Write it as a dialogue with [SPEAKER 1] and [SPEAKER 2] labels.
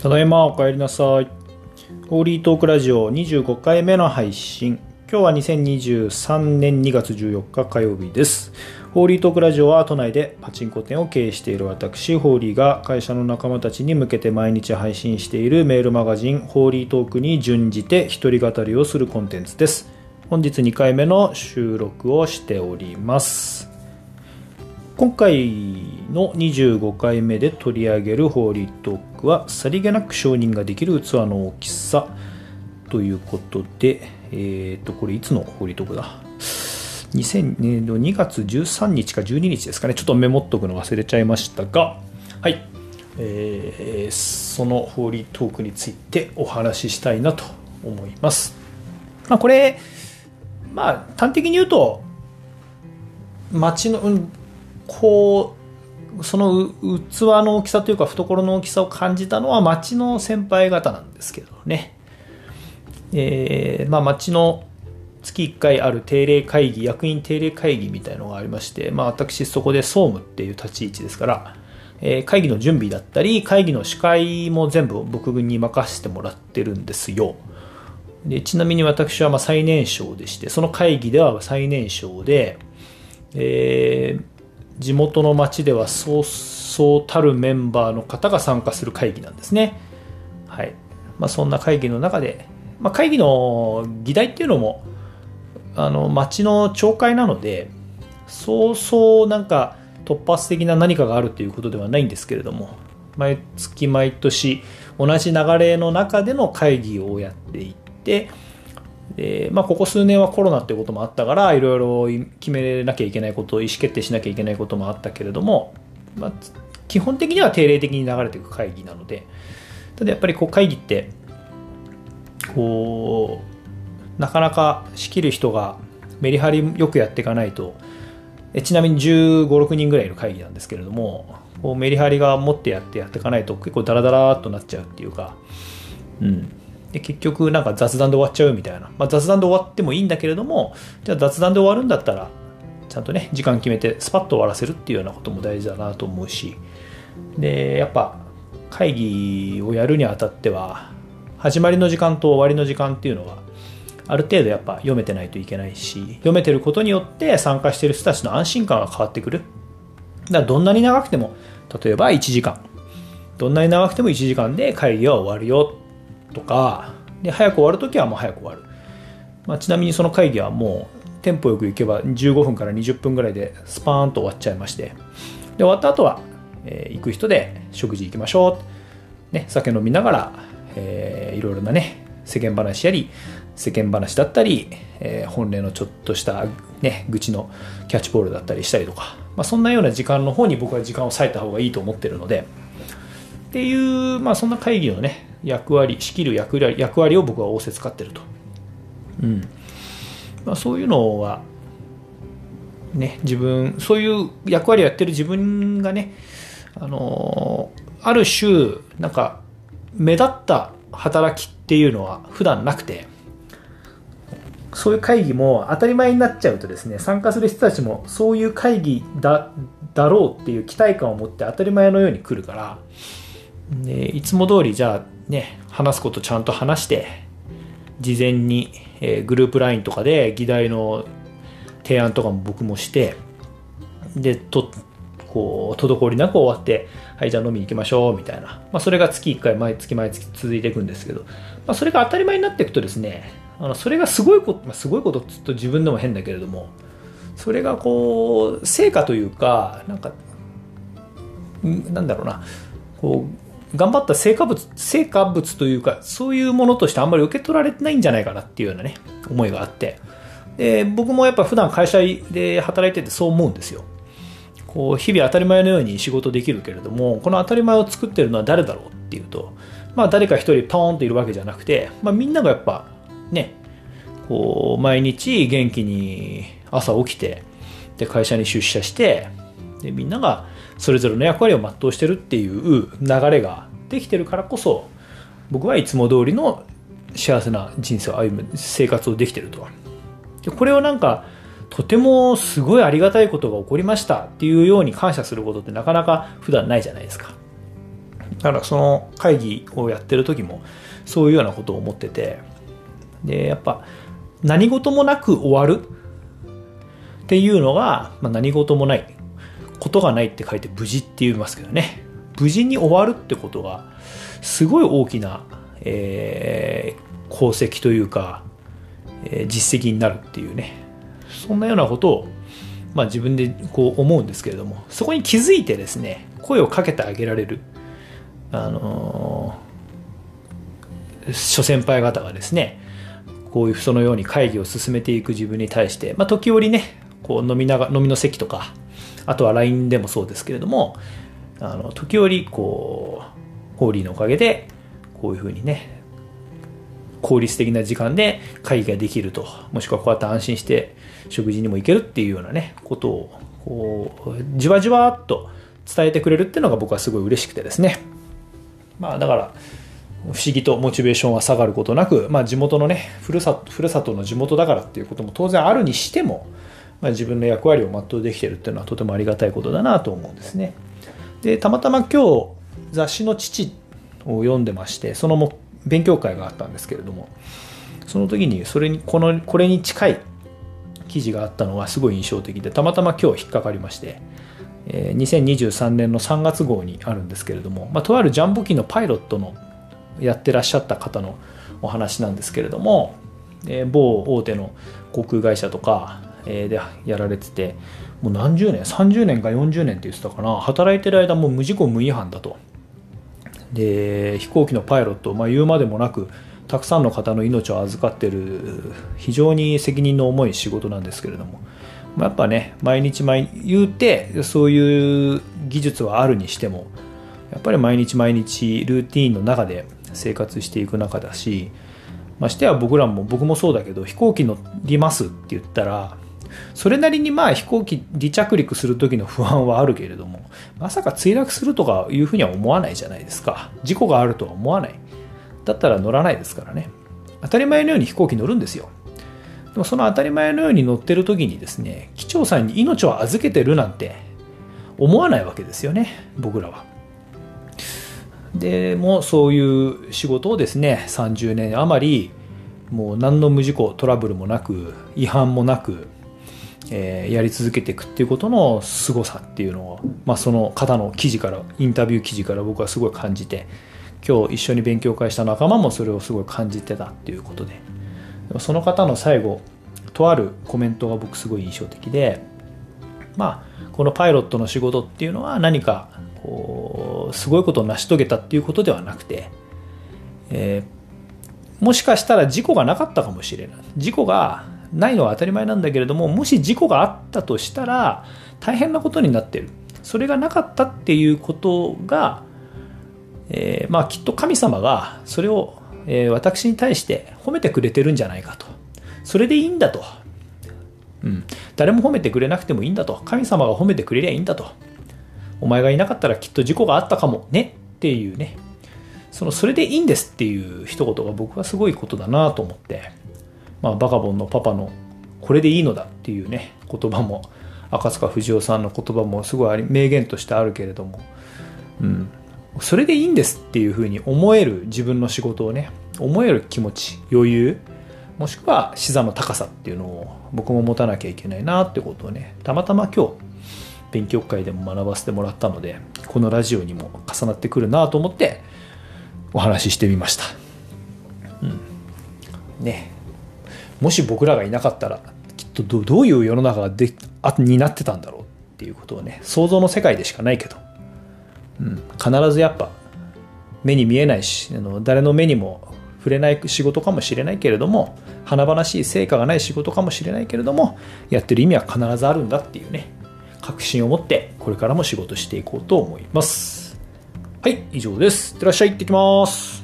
[SPEAKER 1] ただいまお帰りなさい。ホーリートークラジオ25回目の配信。今日は2023年2月14日火曜日です。ホーリートークラジオは都内でパチンコ店を経営している私、ホーリーが会社の仲間たちに向けて毎日配信しているメールマガジン、ホーリートークに準じて一人語りをするコンテンツです。本日2回目の収録をしております。今回の25回目で取り上げるホーリートークはさりげなく承認ができる器の大きさということで、えっ、と、これいつのホーリートークだ？2000年の2月13日か12日ですかね。ちょっとメモっとくの忘れちゃいましたが、はい。えーそのホーリートークについてお話ししたいなと思います。まあ、これ、まあ、端的に言うと、街の、うんこうその器の大きさというか懐の大きさを感じたのは町の先輩方なんですけどね、えーまあ、町の月1回ある定例会議役員定例会議みたいのがありまして、まあ、私そこで総務っていう立ち位置ですから、えー会議の準備だったり会議の司会も全部僕に任せてもらってるんですよ。でちなみに私はま最年少でしてその会議では最年少で、えー地元の町ではそうそうたるメンバーの方が参加する会議なんですね。はいまあ、そんな会議の中で、まあ、会議の議題っていうのもあの町の町会なのでそうそうなんか突発的な何かがあるっていうことではないんですけれども毎月毎年同じ流れの中での会議をやっていってでまあ、ここ数年はコロナっていうこともあったからいろいろ決めなきゃいけないこと意思決定しなきゃいけないこともあったけれども、まあ、基本的には定例的に流れていく会議なのでただやっぱりこう会議ってこうなかなか仕切る人がメリハリよくやっていかないとえちなみに1 5 6人ぐらいの会議なんですけれどもこうメリハリが持ってやってやっていかないと結構ダラダラっとなっちゃうっていうかうん。で結局なんか雑談で終わっちゃうみたいな、まあ、雑談で終わってもいいんだけれどもじゃあ雑談で終わるんだったらちゃんとね時間決めてスパッと終わらせるっていうようなことも大事だなと思うし。でやっぱ会議をやるにあたっては始まりの時間と終わりの時間っていうのはある程度やっぱ読めてないといけないし読めてることによって参加してる人たちの安心感が変わってくる。だからどんなに長くても例えば1時間。どんなに長くても1時間で会議は終わるよとかで早く終わるときはもう早く終わる、まあ、ちなみにその会議はもうテンポよく行けば15分から20分ぐらいでスパーンと終わっちゃいまして。で終わった後は、えー行く人で食事行きましょう、ね、酒飲みながら、えーいろいろなね世間話やり世間話だったり、えー本音のちょっとした、ね、愚痴のキャッチボールだったりしたりとか、まあ、そんなような時間の方に僕は時間を割いた方がいいと思ってるので。っていう、まあ、そんな会議のね役割仕切る役割役割を僕は仰せ使ってると、うん。まあ、そういうのはね自分そういう役割をやってる自分がねあのある種なんか目立った働きっていうのは普段なくて。そういう会議も当たり前になっちゃうとですね参加する人たちもそういう会議だだろうっていう期待感を持って当たり前のように来るから。でいつも通りじゃあね話すことちゃんと話して事前に、えーグループ LINE とかで議題の提案とかも僕もしてでとこう滞りなく終わってはいじゃあ飲みに行きましょうみたいな、まあ、それが月1回毎月毎月続いていくんですけど、まあ、それが当たり前になっていくとですねあのそれがすごいこと、まあ、すごいことって言うと自分でも変だけれどもそれがこう成果というかなんかなんだろうな。こう頑張った成果物成果物というかそういうものとしてあんまり受け取られてないんじゃないかなっていうようなね思いがあって。で僕もやっぱ普段会社で働いててそう思うんですよ。こう日々当たり前のように仕事できるけれどもこの当たり前を作ってるのは誰だろうっていうとまあ誰か一人ポーンといるわけじゃなくて、まあ、みんながやっぱねこう毎日元気に朝起きてで会社に出社してでみんながそれぞれの役割を全うしてるっていう流れができてるからこそ僕はいつも通りの幸せな人生を歩む生活をできてると。でこれをなんかとてもすごいありがたいことが起こりましたっていうように感謝することってなかなか普段ないじゃないですか。だからその会議をやってる時もそういうようなことを思ってて。でやっぱ何事もなく終わるっていうのが、まあ、何事もないことがないって書いて無事って言いますけどね。無事に終わるってことがすごい大きな、えー、功績というか、えー、実績になるっていうね。そんなようなことを、まあ、自分でこう思うんですけれどもそこに気づいてですね声をかけてあげられるあのー、諸先輩方がですねこういうそのように会議を進めていく自分に対して、まあ、時折ねこう飲みなが飲みの席とかあとは LINE でもそうですけれどもあの時折こうホーリーのおかげでこういうふうにね効率的な時間で会議ができるともしくはこうやって安心して食事にも行けるっていうようなねことをこうじわじわっと伝えてくれるっていうのが僕はすごい嬉しくてですね。まあだから不思議とモチベーションは下がることなく、まあ、地元のねふるさとふるさとの地元だからっていうことも当然あるにしても、まあ、自分の役割を全うできてるっていうのはとてもありがたいことだなと思うんですね。でたまたま今日雑誌の父を読んでましてそのも勉強会があったんですけれどもその時にそれにこのこれに近い記事があったのはすごい印象的でたまたま今日引っかかりましてえ2023年の3月号にあるんですけれども、まあ、とあるジャンボ機のパイロットのやってらっしゃった方のお話なんですけれども、えー、某大手の航空会社とか、でやられててもう何十年30年か40年って言ってたかな。働いてる間も無事故無違反だと。で飛行機のパイロット、まあ、言うまでもなくたくさんの方の命を預かってる非常に責任の重い仕事なんですけれども。まあやっぱね毎日毎言うてそういう技術はあるにしてもやっぱり毎日毎日ルーティーンの中で生活していく中だしましては僕らも僕もそうだけど飛行機乗りますって言ったらそれなりにまあ飛行機離着陸する時の不安はあるけれどもまさか墜落するとかいうふうには思わないじゃないですか。事故があるとは思わない。だったら乗らないですからね。当たり前のように飛行機乗るんですよ。でもその当たり前のように乗ってる時にですね機長さんに命を預けてるなんて思わないわけですよね僕らは。でもそういう仕事をですね30年余りもう何の無事故トラブルもなく違反もなく、えー、やり続けていくっていうことの凄さっていうのを、まあ、その方の記事からインタビュー記事から僕はすごい感じて今日一緒に勉強会した仲間もそれをすごい感じてたっていうことでその方の最後とあるコメントが僕すごい印象的でまあこのパイロットの仕事っていうのは何かこうすごいことを成し遂げたっていうことではなくて、えー、もしかしたら事故がなかったかもしれない。事故がないのは当たり前なんだけれどももし事故があったとしたら大変なことになってるそれがなかったっていうことが、えー、まあきっと神様がそれをえー、私に対して褒めてくれてるんじゃないかと。それでいいんだと。うん。誰も褒めてくれなくてもいいんだと。神様が褒めてくれりゃいいんだと。お前がいなかったらきっと事故があったかもねっていうね。その、それでいいんですっていう一言が僕はすごいことだなと思って。まあ、バカボンのパパのこれでいいのだっていうね、言葉も、赤塚不二夫さんの言葉もすごい名言としてあるけれども、うん。それでいいんですっていうふうに思える自分の仕事をね思える気持ち余裕もしくは視座の高さっていうのを僕も持たなきゃいけないなってことをねたまたま今日勉強会でも学ばせてもらったのでこのラジオにも重なってくるなと思ってお話ししてみました、うん、ね。もし僕らがいなかったらきっとどういう世の中がであになってたんだろうっていうことをね想像の世界でしかないけど。うん、必ずやっぱ目に見えないしあの誰の目にも触れない仕事かもしれないけれども華々しい成果がない仕事かもしれないけれどもやってる意味は必ずあるんだっていうね。確信を持ってこれからも仕事していこうと思います。はい以上です。いってらっしゃい。行ってきます。